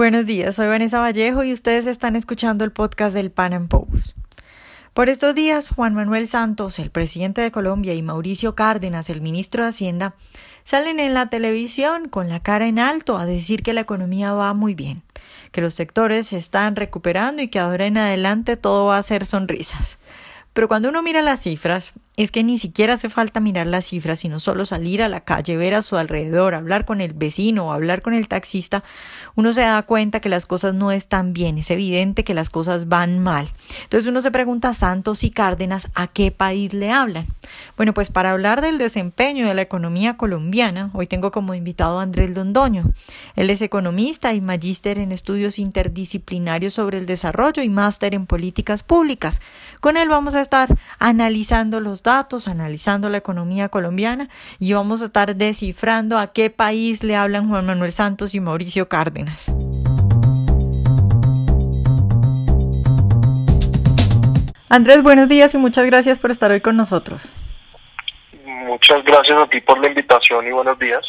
Buenos días, soy Vanessa Vallejo y ustedes están escuchando el podcast del Pan Am Post. Por estos días, Juan Manuel Santos, el presidente de Colombia, y Mauricio Cárdenas, el ministro de Hacienda, salen en la televisión con la cara en alto a decir que la economía va muy bien, que los sectores se están recuperando y que ahora en adelante todo va a ser sonrisas. Pero cuando uno mira las cifras, es que ni siquiera hace falta mirar las cifras, sino solo salir a la calle, ver a su alrededor, hablar con el vecino hablar con el taxista, uno se da cuenta que las cosas no están bien, es evidente que las cosas van mal. Entonces uno se pregunta, Santos y Cárdenas, ¿a qué país le hablan? Bueno, pues para hablar del desempeño de la economía colombiana, hoy tengo como invitado a Andrés Londoño. Él es economista y magíster en estudios interdisciplinarios sobre el desarrollo y máster en políticas públicas. Con él vamos a estar analizando los datos analizando la economía colombiana y vamos a estar descifrando a qué país le hablan Juan Manuel Santos y Mauricio Cárdenas. Andrés, buenos días y muchas gracias por estar hoy con nosotros. Muchas gracias a ti por la invitación y buenos días.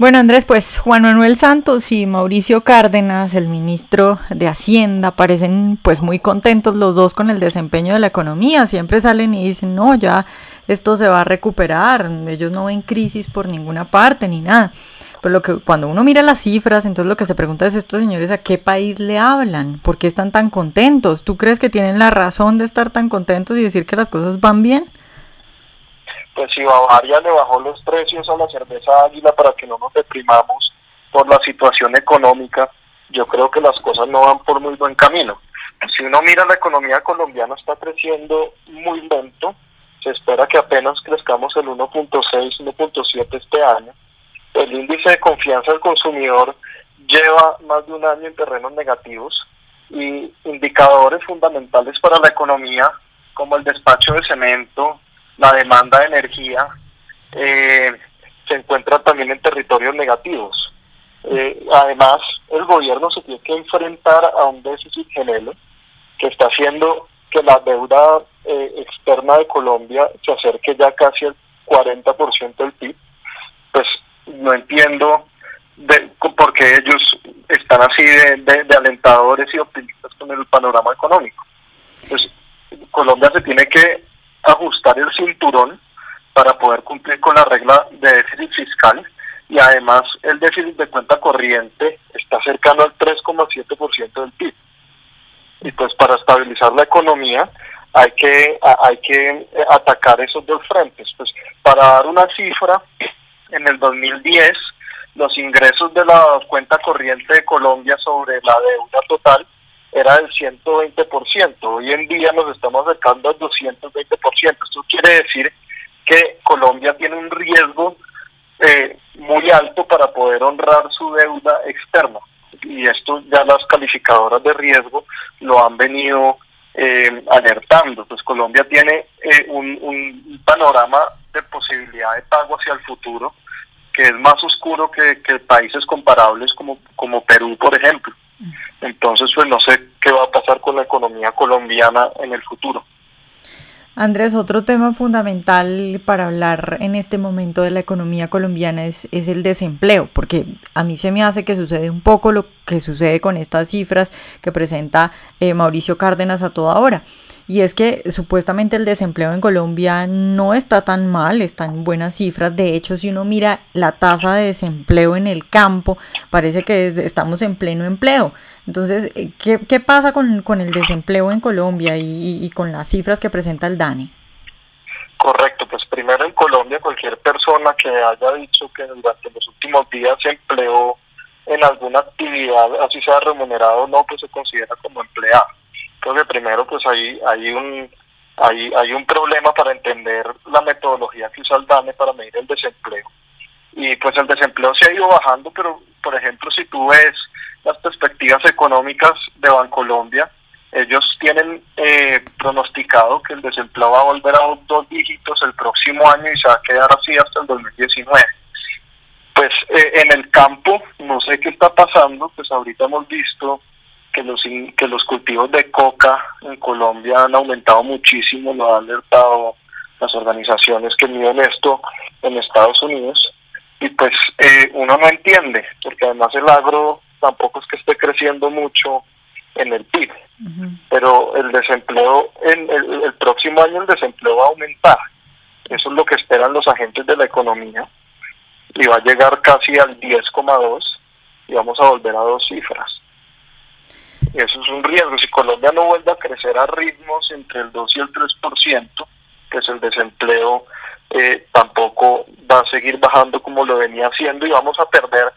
Bueno, Andrés, pues Juan Manuel Santos y Mauricio Cárdenas, el ministro de Hacienda, parecen pues muy contentos los dos con el desempeño de la economía. Siempre salen y dicen, no, ya esto se va a recuperar. Ellos no ven crisis por ninguna parte ni nada. Pero lo que, cuando uno mira las cifras, entonces lo que se pregunta es estos señores a qué país le hablan, por qué están tan contentos. ¿Tú crees que tienen la razón de estar tan contentos y decir que las cosas van bien? Pues si Bavaria le bajó los precios a la cerveza águila para que no nos deprimamos por la situación económica, yo creo que las cosas no van por muy buen camino. Si uno mira la economía colombiana está creciendo muy lento, se espera que apenas crezcamos el 1.6, 1.7 este año. El índice de confianza del consumidor lleva más de un año en terrenos negativos y indicadores fundamentales para la economía como el despacho de cemento, la demanda de energía eh, se encuentra también en territorios negativos. Eh, además, el gobierno se tiene que enfrentar a un déficit gemelo que está haciendo que la deuda eh, externa de Colombia se acerque ya casi al 40% del PIB. Pues no entiendo de, por qué ellos están así de, de alentadores y optimistas con el panorama económico. Pues Colombia se tiene que ajustar el cinturón para poder cumplir con la regla de déficit fiscal y además el déficit de cuenta corriente está cercano al 3,7% del PIB. Y pues para estabilizar la economía hay que hay que atacar esos dos frentes. Pues para dar una cifra, en el 2010 los ingresos de la cuenta corriente de Colombia sobre la deuda total era del 120%. Hoy en día nos estamos acercando al 220%. Esto quiere decir que Colombia tiene un riesgo eh, muy alto para poder honrar su deuda externa. Y esto ya las calificadoras de riesgo lo han venido eh, alertando. Pues Colombia tiene eh, un, panorama de posibilidad de pago hacia el futuro que es más oscuro que, que países comparables como, como Perú, por ejemplo. Entonces, pues no sé qué va a pasar con la economía colombiana en el futuro. Andrés, otro tema fundamental para hablar en este momento de la economía colombiana es, es, el desempleo, porque a mí se me hace que sucede un poco lo que sucede con estas cifras que presenta eh, Mauricio Cárdenas a toda hora. Y es que supuestamente el desempleo en Colombia no está tan mal, está en buenas cifras. De hecho, si uno mira la tasa de desempleo en el campo, parece que estamos en pleno empleo. Entonces, eh, ¿qué, qué pasa con, con, el desempleo en Colombia y, y, con las cifras que presenta el DANE? Correcto, pues primero en Colombia cualquier persona que haya dicho que durante los últimos días se empleó en alguna actividad, así sea remunerado o no, pues se considera como empleado. Entonces primero pues hay, hay un hay, hay un problema para entender la metodología que usa el DANE para medir el desempleo. Y pues el desempleo se ha ido bajando, pero por ejemplo si tú ves las perspectivas económicas de Bancolombia, ellos tienen eh, pronosticado que el desempleo va a volver a dos dígitos el próximo año y se va a quedar así hasta el 2019. Pues eh, en el campo, no sé qué está pasando, pues ahorita hemos visto que los, que los cultivos de coca en Colombia han aumentado muchísimo, lo han alertado las organizaciones que miden esto en Estados Unidos, y pues eh, uno no entiende, porque además el agro tampoco es que esté creciendo mucho en el PIB, pero el desempleo, en el, próximo año el desempleo va a aumentar. Eso es lo que esperan los agentes de la economía y va a llegar casi al 10,2 y vamos a volver a dos cifras. Eso es un riesgo. Si Colombia no vuelve a crecer a ritmos entre el 2 y el 3%, pues el desempleo eh, tampoco va a seguir bajando como lo venía haciendo y vamos a perder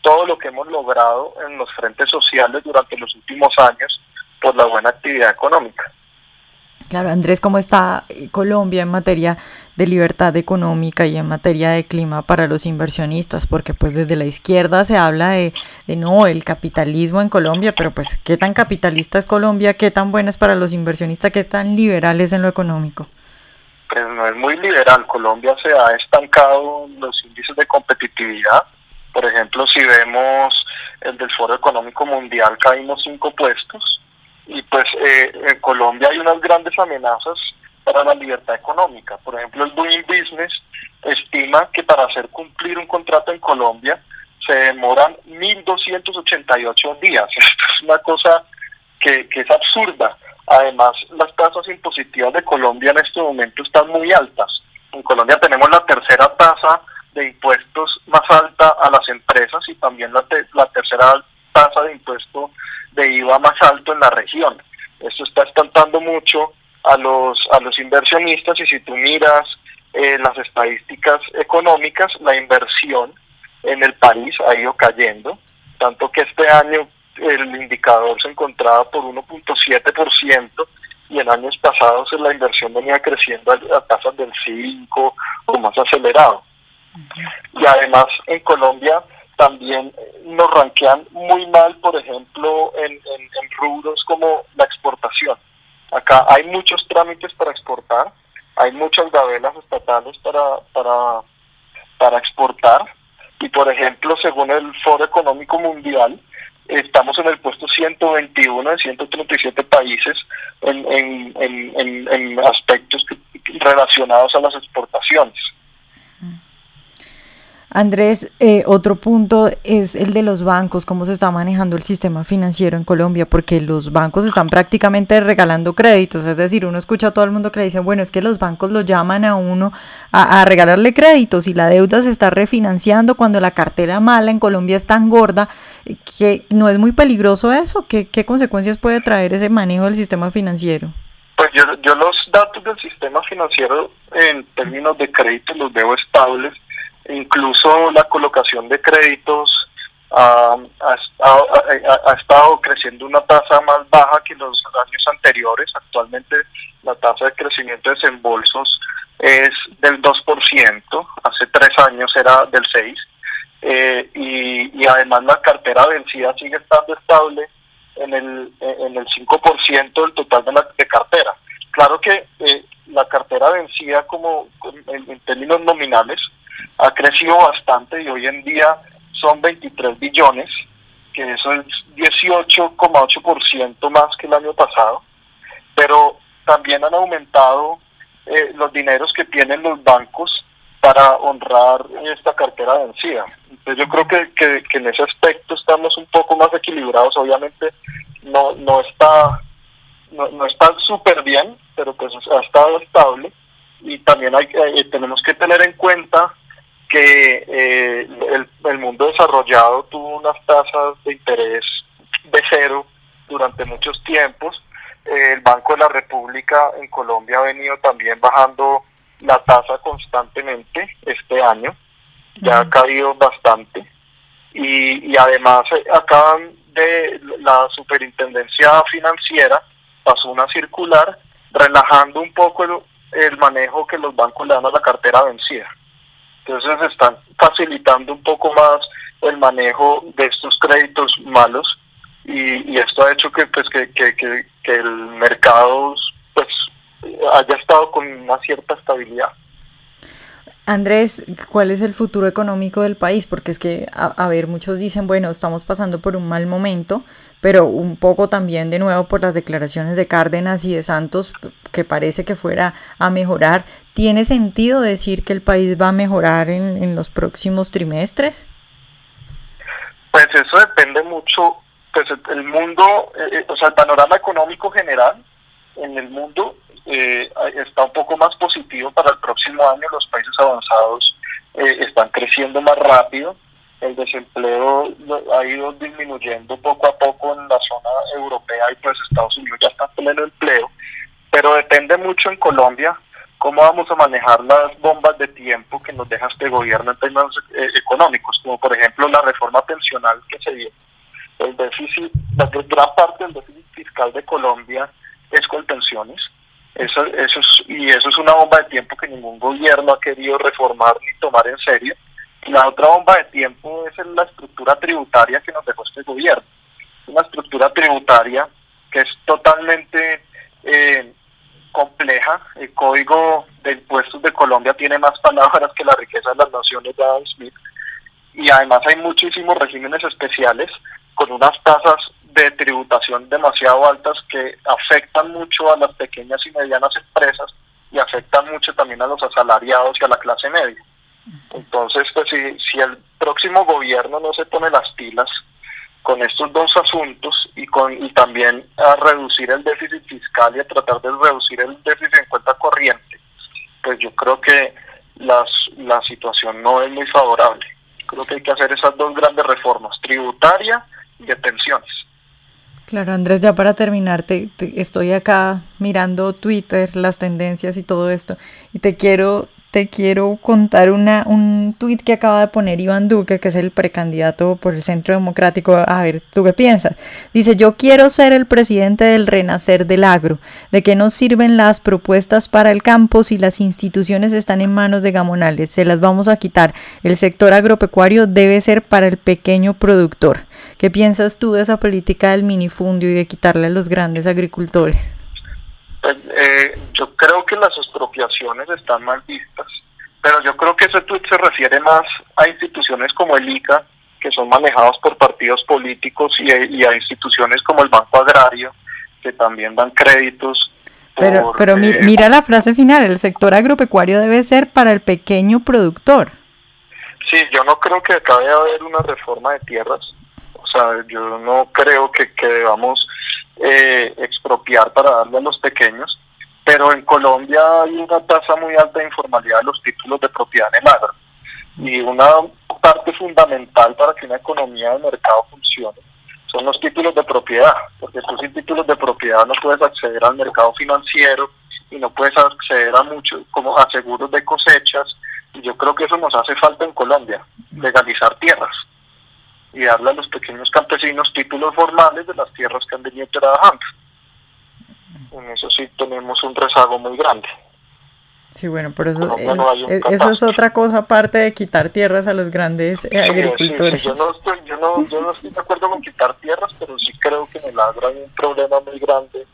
todo lo que hemos logrado en los frentes sociales durante los últimos años por la buena actividad económica. Claro, Andrés, ¿cómo está Colombia en materia de libertad económica y en materia de clima para los inversionistas? Porque pues desde la izquierda se habla de, no, el capitalismo en Colombia, pero pues ¿qué tan capitalista es Colombia? ¿Qué tan bueno es para los inversionistas? ¿Qué tan liberal es en lo económico? Pues no es muy liberal. Colombia se ha estancado los índices de competitividad por ejemplo, si vemos el del Foro Económico Mundial, caímos cinco puestos pues eh, en Colombia hay unas grandes amenazas para la libertad económica. Por ejemplo, el Doing Business estima que para hacer cumplir un contrato en Colombia se demoran 1.288 días. Esto es una cosa que, que es absurda. Además, las tasas impositivas de Colombia en este momento están muy altas. En Colombia tenemos la tercera tasa de impuestos más alta a las empresas y también la, la tercera tasa de impuesto IVA más alto en la región. Esto está espantando mucho a los, a los inversionistas y si tú miras eh, las estadísticas económicas, la inversión en el país ha ido cayendo, tanto que este año el indicador se encontraba por 1.7% y en años pasados la inversión venía creciendo a, a tasas del 5 o más acelerado. Y además en Colombia también nos ranquean muy mal, por ejemplo, en, en, rubros como la exportación. Acá hay muchos trámites para exportar, hay muchas gabelas estatales para, para, para exportar y, por ejemplo, según el Foro Económico Mundial, estamos en el puesto 121 de 137 países en, en, en, en aspectos relacionados a las exportaciones. Andrés, eh, otro punto es el de los bancos, cómo se está manejando el sistema financiero en Colombia, porque los bancos están prácticamente regalando créditos, es decir, uno escucha a todo el mundo que le dicen, bueno, es que los bancos lo llaman a uno a, regalarle créditos y la deuda se está refinanciando cuando la cartera mala en Colombia es tan gorda, que no es muy peligroso eso, ¿qué, qué consecuencias puede traer ese manejo del sistema financiero? Pues yo, yo los datos del sistema financiero en términos de crédito los veo estables incluso la colocación de créditos ha, estado creciendo una tasa más baja que los años anteriores. Actualmente la tasa de crecimiento de desembolsos es del 2%, hace tres años era del 6%, eh, y, además la cartera vencida sigue estando estable en el, en el 5% del total de la de cartera. Claro que eh, la cartera vencida como en términos nominales ha crecido bastante y hoy en día son 23 billones, que eso es 18,8% más que el año pasado, pero también han aumentado eh, los dineros que tienen los bancos para honrar esta cartera vencida. Entonces yo creo que, que, en ese aspecto estamos un poco más equilibrados, obviamente no, no está no, no está súper bien, pero pues ha estado estable. Y también hay, eh, tenemos que tener en cuenta que eh, el, mundo desarrollado tuvo unas tasas de interés de cero durante muchos tiempos. Eh, el Banco de la República en Colombia ha venido también bajando la tasa constantemente este año, ya ha caído bastante. Y, y además eh, acaban de la superintendencia financiera, pasó una circular relajando un poco el, el manejo que los bancos le dan a la cartera vencida. Entonces están facilitando un poco más el manejo de estos créditos malos y, esto ha hecho que pues que, que, que, el mercado pues haya estado con una cierta estabilidad. Andrés, ¿cuál es el futuro económico del país? Porque es que, a, ver, muchos dicen, bueno, estamos pasando por un mal momento, pero un poco también de nuevo por las declaraciones de Cárdenas y de Santos, que parece que fuera a mejorar. ¿Tiene sentido decir que el país va a mejorar en, los próximos trimestres? Pues eso depende mucho, pues el mundo, eh, o sea, el panorama económico general en el mundo eh, está un poco más positivo para el próximo año. Los países avanzados eh, están creciendo más rápido. El desempleo ha ido disminuyendo poco a poco en la zona europea y pues Estados Unidos ya está en pleno empleo. Pero depende mucho en Colombia cómo vamos a manejar las bombas de tiempo que nos deja este gobierno en términos eh, económicos, como por ejemplo la reforma pensional que se dio. El déficit, la gran parte del déficit fiscal de Colombia es con pensiones eso, eso es, y eso es una bomba de tiempo que ningún gobierno ha querido reformar ni tomar en serio. La otra bomba de tiempo es la estructura tributaria que nos dejó este gobierno. Una estructura tributaria que es totalmente eh, compleja. El Código de Impuestos de Colombia tiene más palabras que la riqueza de las naciones de Adam Smith. Y además hay muchísimos regímenes especiales con unas tasas de tributación demasiado altas que afectan mucho a las pequeñas y medianas empresas y afectan mucho también a los asalariados y a la clase media. Entonces, pues si, si el próximo gobierno no se pone las pilas con estos dos asuntos y con y también a reducir el déficit fiscal y a tratar de reducir el déficit en cuenta corriente, pues yo creo que las, la situación no es muy favorable. Creo que hay que hacer esas dos grandes reformas, tributaria y de pensiones. Claro, Andrés, ya para terminar, te, estoy acá mirando Twitter, las tendencias y todo esto, y te quiero te quiero contar una, un tuit que acaba de poner Iván Duque, que es el precandidato por el Centro Democrático. A ver, ¿tú qué piensas? Dice, yo quiero ser el presidente del renacer del agro. ¿De qué nos sirven las propuestas para el campo si las instituciones están en manos de gamonales? Se las vamos a quitar. El sector agropecuario debe ser para el pequeño productor. ¿Qué piensas tú de esa política del minifundio y de quitarle a los grandes agricultores? Pues, eh, yo creo que las expropiaciones están mal vistas, pero yo creo que ese tweet se refiere más a instituciones como el ICA, que son manejados por partidos políticos, y, a instituciones como el Banco Agrario, que también dan créditos. Pero, pero eh, mira la frase final, el sector agropecuario debe ser para el pequeño productor. Sí, yo no creo que acabe haber una reforma de tierras, o sea, yo no creo que, que debamos eh, expropiar para darle a los pequeños, pero en Colombia hay una tasa muy alta de informalidad de los títulos de propiedad en el agro. Y una parte fundamental para que una economía de mercado funcione son los títulos de propiedad, porque tú sin títulos de propiedad no puedes acceder al mercado financiero y no puedes acceder a mucho como a seguros de cosechas. Y yo creo que eso nos hace falta en Colombia, legalizar tierras y darle a los pequeños campesinos títulos formales de las tierras que han venido trabajando. En eso sí tenemos un rezago muy grande. Sí, bueno, pero eso, eh, eso es otra cosa aparte de quitar tierras a los grandes eh, agricultores. yo, no estoy, yo, no, yo no estoy de acuerdo con quitar tierras, pero sí creo que en el agro hay un problema muy grande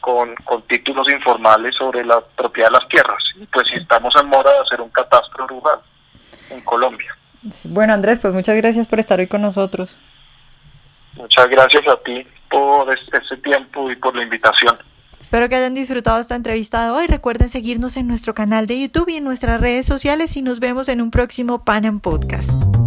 con, con títulos informales sobre la propiedad de las tierras. Y pues si estamos en mora de hacer un catastro rural en Colombia. Bueno, Andrés, pues muchas gracias por estar hoy con nosotros. Muchas gracias a ti por este tiempo y por la invitación. Espero que hayan disfrutado esta entrevista de hoy. Recuerden seguirnos en nuestro canal de YouTube y en nuestras redes sociales y nos vemos en un próximo Panam Podcast.